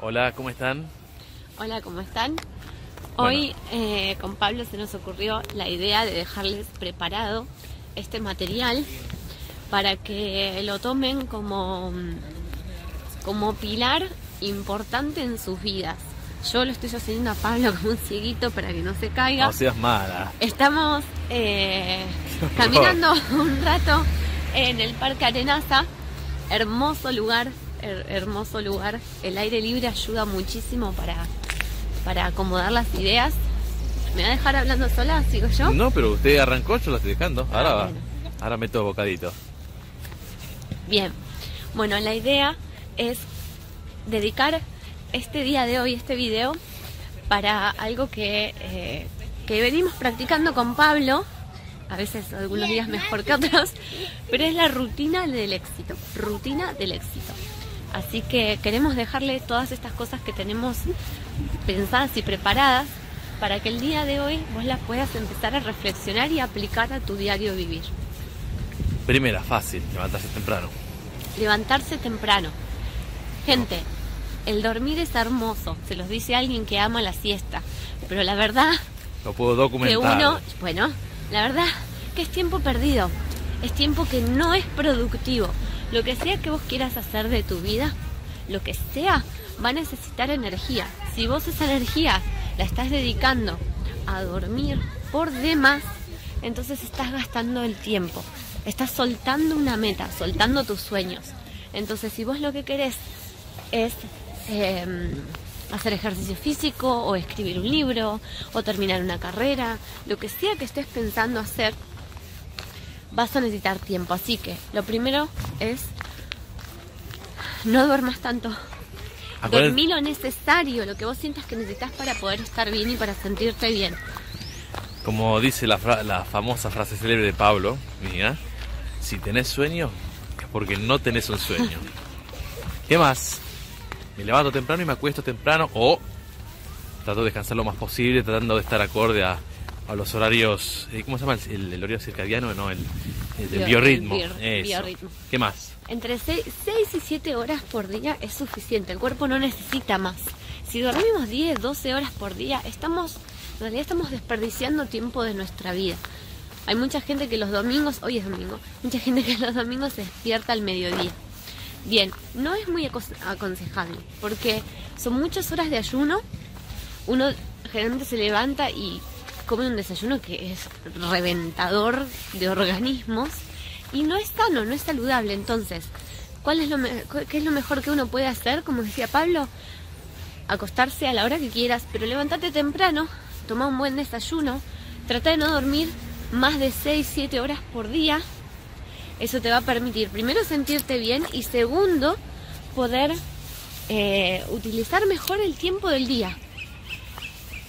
Hola, ¿cómo están? Hola, ¿cómo están? Hoy eh, con Pablo se nos ocurrió la idea de dejarles preparado este material para que lo tomen como, como pilar importante en sus vidas. Yo lo estoy haciendo a Pablo como un cieguito para que no se caiga. No seas mala. Estamos eh, caminando un rato en el Parque Arenaza. Hermoso lugar, her- hermoso lugar. El aire libre ayuda muchísimo para, para acomodar las ideas. ¿Me va a dejar hablando sola? ¿Sigo yo? No, pero usted arrancó, yo lo estoy dejando. Ahora Ah, va. bueno. Ahora meto bocadito. Bien. Bueno, la idea es dedicar este día de hoy, este video, para algo que, eh, que venimos practicando con Pablo, a veces algunos días mejor que otros, pero es la rutina del éxito, rutina del éxito. Así que queremos dejarle todas estas cosas que tenemos pensadas y preparadas para que el día de hoy vos las puedas empezar a reflexionar y aplicar a tu diario vivir. Primera, fácil, levantarse temprano. levantarse temprano. Gente, el dormir es hermoso, se los dice alguien que ama la siesta, pero la verdad Lo puedo que documentar. uno, bueno, la verdad que es tiempo perdido, es tiempo que no es productivo. Lo que sea que vos quieras hacer de tu vida, lo que sea, va a necesitar energía. Si vos esa energía la estás dedicando a dormir por demás, entonces estás gastando el tiempo. Estás soltando una meta, soltando tus sueños. Entonces, si vos lo que querés es eh, hacer ejercicio físico o escribir un libro o terminar una carrera, lo que sea que estés pensando hacer, vas a necesitar tiempo. Así que lo primero es no duermas tanto. Dormí lo necesario, lo que vos sientas que necesitas para poder estar bien y para sentirte bien. Como dice la, fra- la famosa frase célebre de Pablo, mía, si tenés sueño, es porque no tenés un sueño. ¿Qué más? Me levanto temprano y me acuesto temprano o trato de descansar lo más posible, tratando de estar acorde a, a los horarios, eh, ¿cómo se llama? El, el horario circadiano, no, el, el biorritmo. el bio- biorritmo. ¿Qué más? Entre 6 y 7 horas por día es suficiente, el cuerpo no necesita más. Si dormimos 10, 12 horas por día, estamos, en realidad estamos desperdiciando tiempo de nuestra vida. Hay mucha gente que los domingos, hoy es domingo, mucha gente que los domingos se despierta al mediodía. Bien, no es muy aconsejable, porque son muchas horas de ayuno, uno generalmente se levanta y come un desayuno que es reventador de organismos y no es sano, no es saludable. Entonces, ¿cuál es lo ¿qué es lo mejor que uno puede hacer? Como decía Pablo, acostarse a la hora que quieras, pero levántate temprano, toma un buen desayuno, trata de no dormir más de 6, 7 horas por día. Eso te va a permitir, primero, sentirte bien y segundo, poder eh, utilizar mejor el tiempo del día.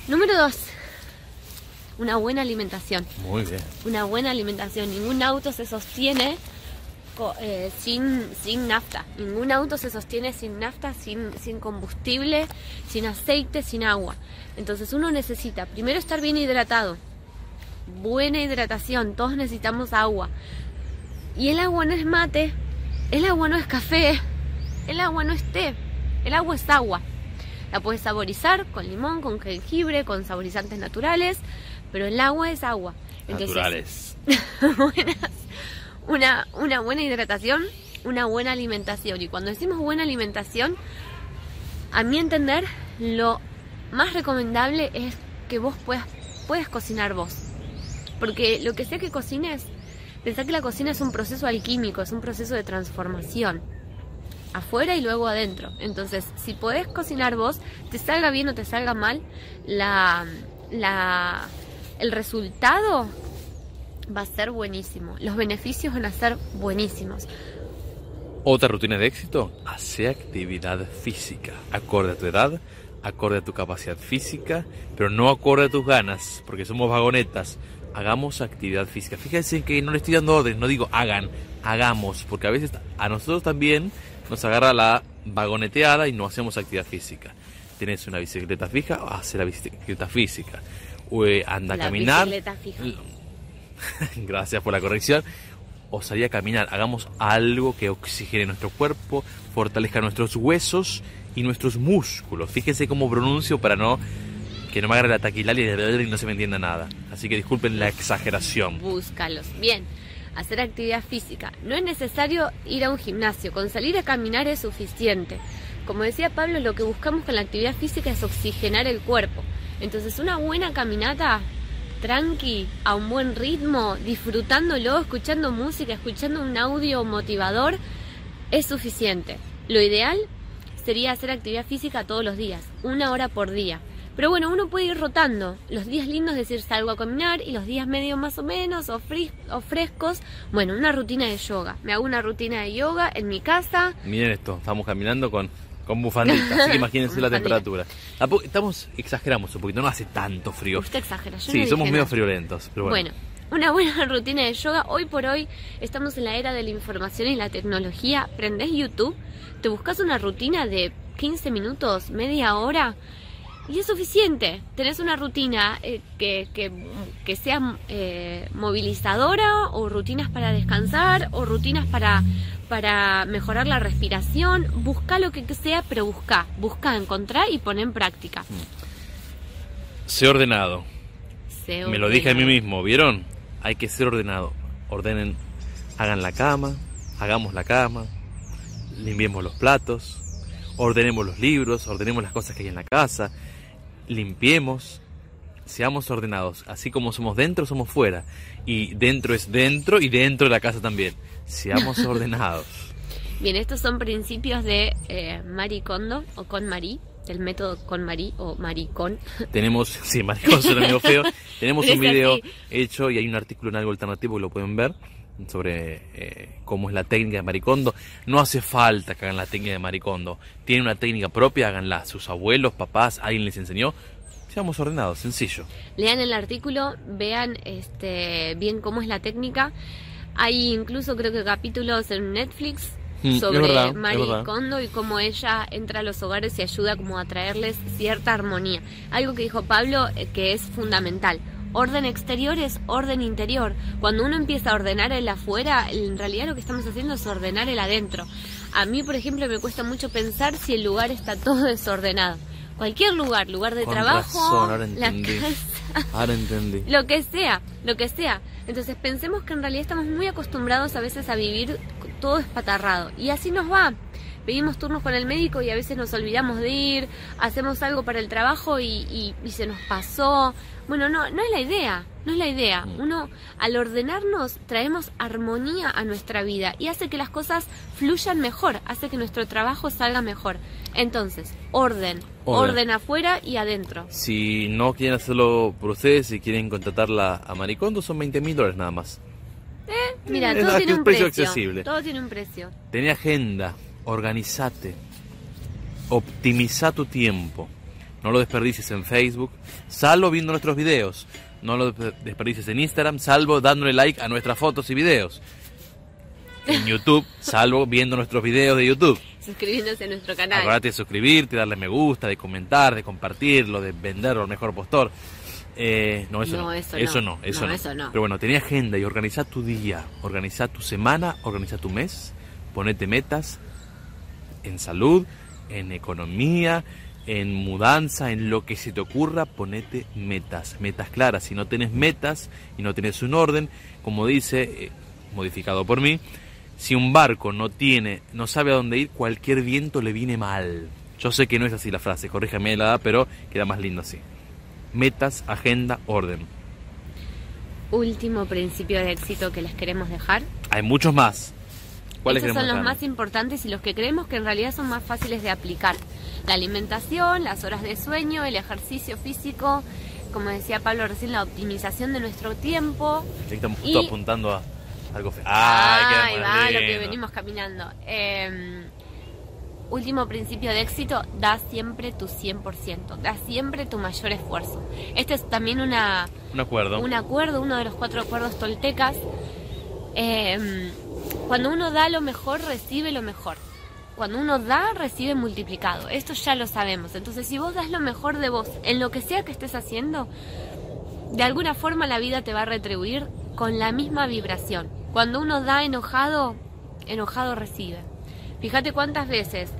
Número 2, una buena alimentación Muy bien. una buena alimentación. Ningún auto se sostiene eh, sin, sin nafta. Ningún auto se sostiene sin nafta, sin, sin combustible, sin aceite, sin agua. Entonces uno necesita primero estar bien hidratado. Buena hidratación, todos necesitamos agua. Y el agua no es mate, el agua no es café, el agua no es té, el agua es agua. La puedes saborizar con limón, con jengibre, con saborizantes naturales, pero el agua es agua. Entonces, Naturales. buenas- una, una buena hidratación, una buena alimentación. Y cuando decimos buena alimentación, a mi entender, lo más recomendable es que vos puedas, puedas cocinar vos. Porque lo que sea que cocines, pensá que la cocina es un proceso alquímico, es un proceso de transformación. Afuera y luego adentro. Entonces, si podés cocinar vos, te salga bien o te salga mal, la, la, el resultado va a ser buenísimo. Los beneficios van a ser buenísimos. Otra rutina de éxito, hace actividad física, acorde a tu edad, acorde a tu capacidad física, pero no acorde a tus ganas, porque somos vagonetas. Hagamos actividad física. Fíjense que no le estoy dando orden, no digo hagan, hagamos, porque a veces a nosotros también nos agarra la vagoneteada y no hacemos actividad física. Tienes una bicicleta fija, hace la bicicleta física. Eh, anda a La caminar. fija. Gracias por la corrección. o salir a caminar. Hagamos algo que oxigene nuestro cuerpo, fortalezca nuestros huesos y nuestros músculos. Fíjense cómo pronuncio para no que no me agarre la taquilaria y no se me entienda nada. Así que disculpen la exageración. Búscalos. Bien, hacer actividad física. No es necesario ir a un gimnasio, con salir a caminar es suficiente. Como decía Pablo, lo que buscamos con la actividad física es oxigenar el cuerpo. Entonces una buena caminata tranqui, a un buen ritmo, disfrutándolo, escuchando música, escuchando un audio motivador, es suficiente. Lo ideal sería hacer actividad física todos los días, una hora por día. Pero bueno, uno puede ir rotando. Los días lindos, decir, salgo a caminar y los días medio más o menos o, o frescos, bueno, una rutina de yoga. Me hago una rutina de yoga en mi casa. Miren esto, estamos caminando con con bufandita, así que imagínense la temperatura. Estamos, exageramos un poquito, no hace tanto frío. Usted exagera, Sí, somos medio friolentos, pero bueno. bueno. Una buena rutina de yoga. Hoy por hoy estamos en la era de la información y la tecnología. Prendés YouTube, te buscas una rutina de 15 minutos, media hora y es suficiente. Tenés una rutina eh, que, que, sea eh, movilizadora o rutinas para descansar o rutinas para, para mejorar la respiración. Busca lo que sea, pero busca, busca, encontrar y pon en práctica. Sé ordenado. Me lo dije a mí mismo, ¿vieron? Hay que ser ordenado. Ordenen, hagan la cama, hagamos la cama, limpiemos los platos, ordenemos los libros, ordenemos las cosas que hay en la casa, limpiemos, seamos ordenados. Así como somos dentro, somos fuera. Y dentro es dentro y dentro de la casa también. Seamos ordenados. Bien, estos son principios de eh, Marie Kondo o con Marie, el método con Marie o Maricón. Tenemos, sí, Maricón suena medio feo. Tenemos un video hecho y hay un artículo en algo alternativo que lo pueden ver sobre eh, cómo es la técnica de Maricondo. No hace falta que hagan la técnica de Maricondo. Tienen una técnica propia, háganla. Sus abuelos, papás, alguien les enseñó. Seamos ordenados, sencillo. Lean el artículo, vean este, bien cómo es la técnica. Hay incluso creo que capítulos en Netflix mm, sobre Marie Kondo y cómo ella entra a los hogares y ayuda como a traerles cierta armonía. Algo que dijo Pablo eh, que es fundamental. Orden exterior es orden interior. Cuando uno empieza a ordenar el afuera, en realidad lo que estamos haciendo es ordenar el adentro. A mí, por ejemplo, me cuesta mucho pensar si el lugar está todo desordenado. Cualquier lugar, lugar de trabajo, la casa, ahora entendí. lo que sea, lo que sea. Entonces pensemos que en realidad estamos muy acostumbrados a veces a vivir todo espatarrado. Y así nos va. Pedimos turnos con el médico y a veces nos olvidamos de ir, hacemos algo para el trabajo y, se nos pasó. Bueno, no, no es la idea, no es la idea. Mm. Uno, al ordenarnos, traemos armonía a nuestra vida y hace que las cosas fluyan mejor, hace que nuestro trabajo salga mejor. Entonces, orden, orden, afuera y adentro. Si no quieren hacerlo por ustedes, si quieren contratarla a Maricondo, son 20 mil dólares nada más. Eh, mira, todo tiene un precio, accesible. Todo tiene un precio. Tenía agenda, organizate, optimiza tu tiempo. No lo desperdicies en Facebook, salvo viendo nuestros videos. No lo desperdicies en Instagram, salvo dándole like a nuestras fotos y videos. En YouTube, salvo viendo nuestros videos de YouTube suscribiéndose a nuestro canal. Acordate de suscribirte, darle me gusta, de comentar, de compartirlo, de venderlo al mejor postor. Eh, no, eso no, Eso, no. Eso, no, Pero bueno, tenía agenda y organiza tu día, organiza tu semana, organiza tu mes, ponete metas en salud, en economía, en mudanza, en lo que se te ocurra, ponete metas, metas claras. Si no tienes metas y no tienes un orden, como dice, eh, modificado por mí, si un barco no tiene, no sabe a dónde ir, cualquier viento le viene mal. Yo sé que no es así la frase, corríjame la pero queda más lindo así. Metas, agenda, orden. Último principio de éxito que les queremos dejar. Hay muchos más. ¿Cuáles Estos son los más importantes y los que creemos que en realidad son más fáciles de aplicar. La alimentación, las horas de sueño, el ejercicio físico, como decía Pablo recién, la optimización de nuestro tiempo. Estamos justo apuntando a algo feo. Ay, va, lo que venimos caminando. Em, último principio de éxito, da siempre tu 100%, da siempre tu mayor esfuerzo. Este es también una, un acuerdo. Un acuerdo, uno de los cuatro acuerdos toltecas. Em, cuando uno da lo mejor, recibe lo mejor. Cuando uno da, recibe multiplicado. Esto ya lo sabemos. Entonces, si vos das lo mejor de vos en lo que sea que estés haciendo, de alguna forma la vida te va a retribuir con la misma vibración. Cuando uno da enojado, enojado recibe. Fíjate cuántas veces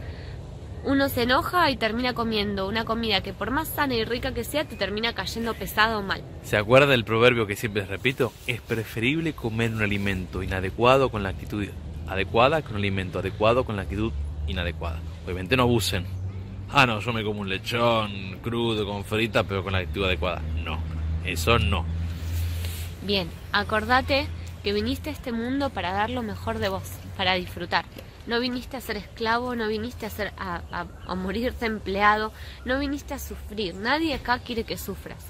uno se enoja y termina comiendo una comida que por más sana y rica que sea, te termina cayendo pesado o mal. ¿Se acuerda del proverbio que siempre repito? Es preferible comer un alimento inadecuado con la actitud adecuada que un alimento adecuado con la actitud inadecuada. Obviamente no abusen. Ah, no, yo me como un lechón crudo con frita, pero con la actitud adecuada. No, eso no. Bien, acordate que viniste a este mundo para dar lo mejor de vos, para disfrutar. No viniste a ser esclavo, no viniste a, ser, a, a, morirte empleado, no viniste a sufrir. Nadie acá quiere que sufras.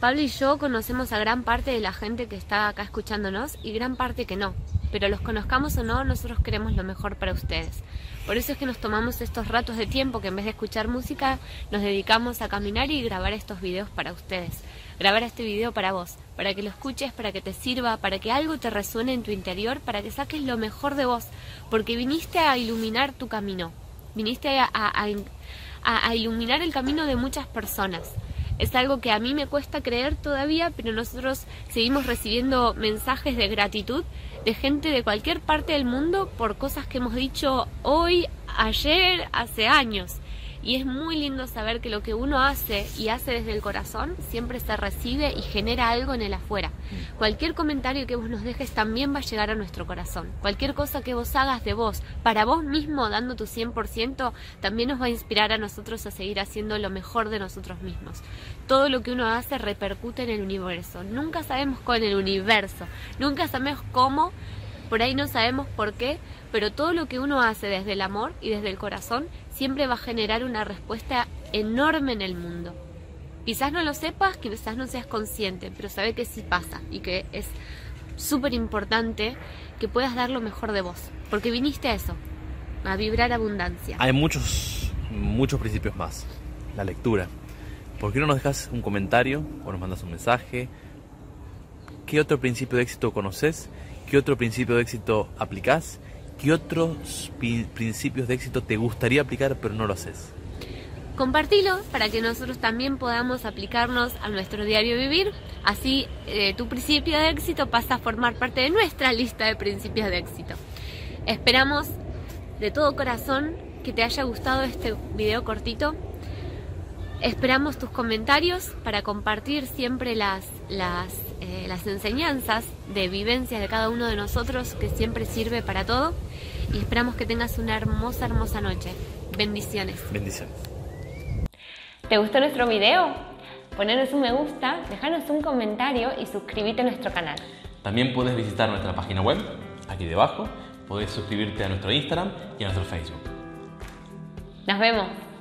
Pablo y yo conocemos a gran parte de la gente que está acá escuchándonos y gran parte que no. Pero los conozcamos o no, nosotros queremos lo mejor para ustedes. Por eso es que nos tomamos estos ratos de tiempo que en vez de escuchar música nos dedicamos a caminar y grabar estos videos para ustedes. Grabar este video para vos, para que lo escuches, para que te sirva, para que algo te resuene en tu interior, para que saques lo mejor de vos, porque viniste a iluminar tu camino, viniste a, iluminar el camino de muchas personas. Es algo que a mí me cuesta creer todavía, pero nosotros seguimos recibiendo mensajes de gratitud de gente de cualquier parte del mundo por cosas que hemos dicho hoy, ayer, hace años. Y es muy lindo saber que lo que uno hace y hace desde el corazón siempre se recibe y genera algo en el afuera. Cualquier comentario que vos nos dejes también va a llegar a nuestro corazón. Cualquier cosa que vos hagas de vos, para vos mismo, dando tu 100%, también nos va a inspirar a nosotros a seguir haciendo lo mejor de nosotros mismos. Todo lo que uno hace repercute en el universo. Nunca sabemos con el universo, nunca sabemos cómo, por ahí no sabemos por qué, pero todo lo que uno hace desde el amor y desde el corazón siempre va a generar una respuesta enorme en el mundo. Quizás no lo sepas, quizás no seas consciente, pero sabe que sí pasa y que es súper importante que puedas dar lo mejor de vos, porque viniste a eso, a vibrar abundancia. Hay muchos, muchos principios más. La lectura. ¿Por qué no nos dejas un comentario o nos mandas un mensaje? ¿Qué otro principio de éxito conoces? ¿Qué otro principio de éxito aplicás? ¿Qué otros principios de éxito te gustaría aplicar pero no lo haces? Compartilo para que nosotros también podamos aplicarnos a nuestro diario vivir. Así eh, tu principio de éxito pasa a formar parte de nuestra lista de principios de éxito. Esperamos de todo corazón que te haya gustado este video cortito. Esperamos tus comentarios para compartir siempre las, las, eh, las enseñanzas de vivencias de cada uno de nosotros que siempre sirve para todo y esperamos que tengas una hermosa, hermosa noche. Bendiciones. Bendiciones. ¿Te gustó nuestro video? Ponernos un me gusta, dejarnos un comentario y suscríbete a nuestro canal. También puedes visitar nuestra página web, aquí debajo. Puedes suscribirte a nuestro Instagram y a nuestro Facebook. Nos vemos.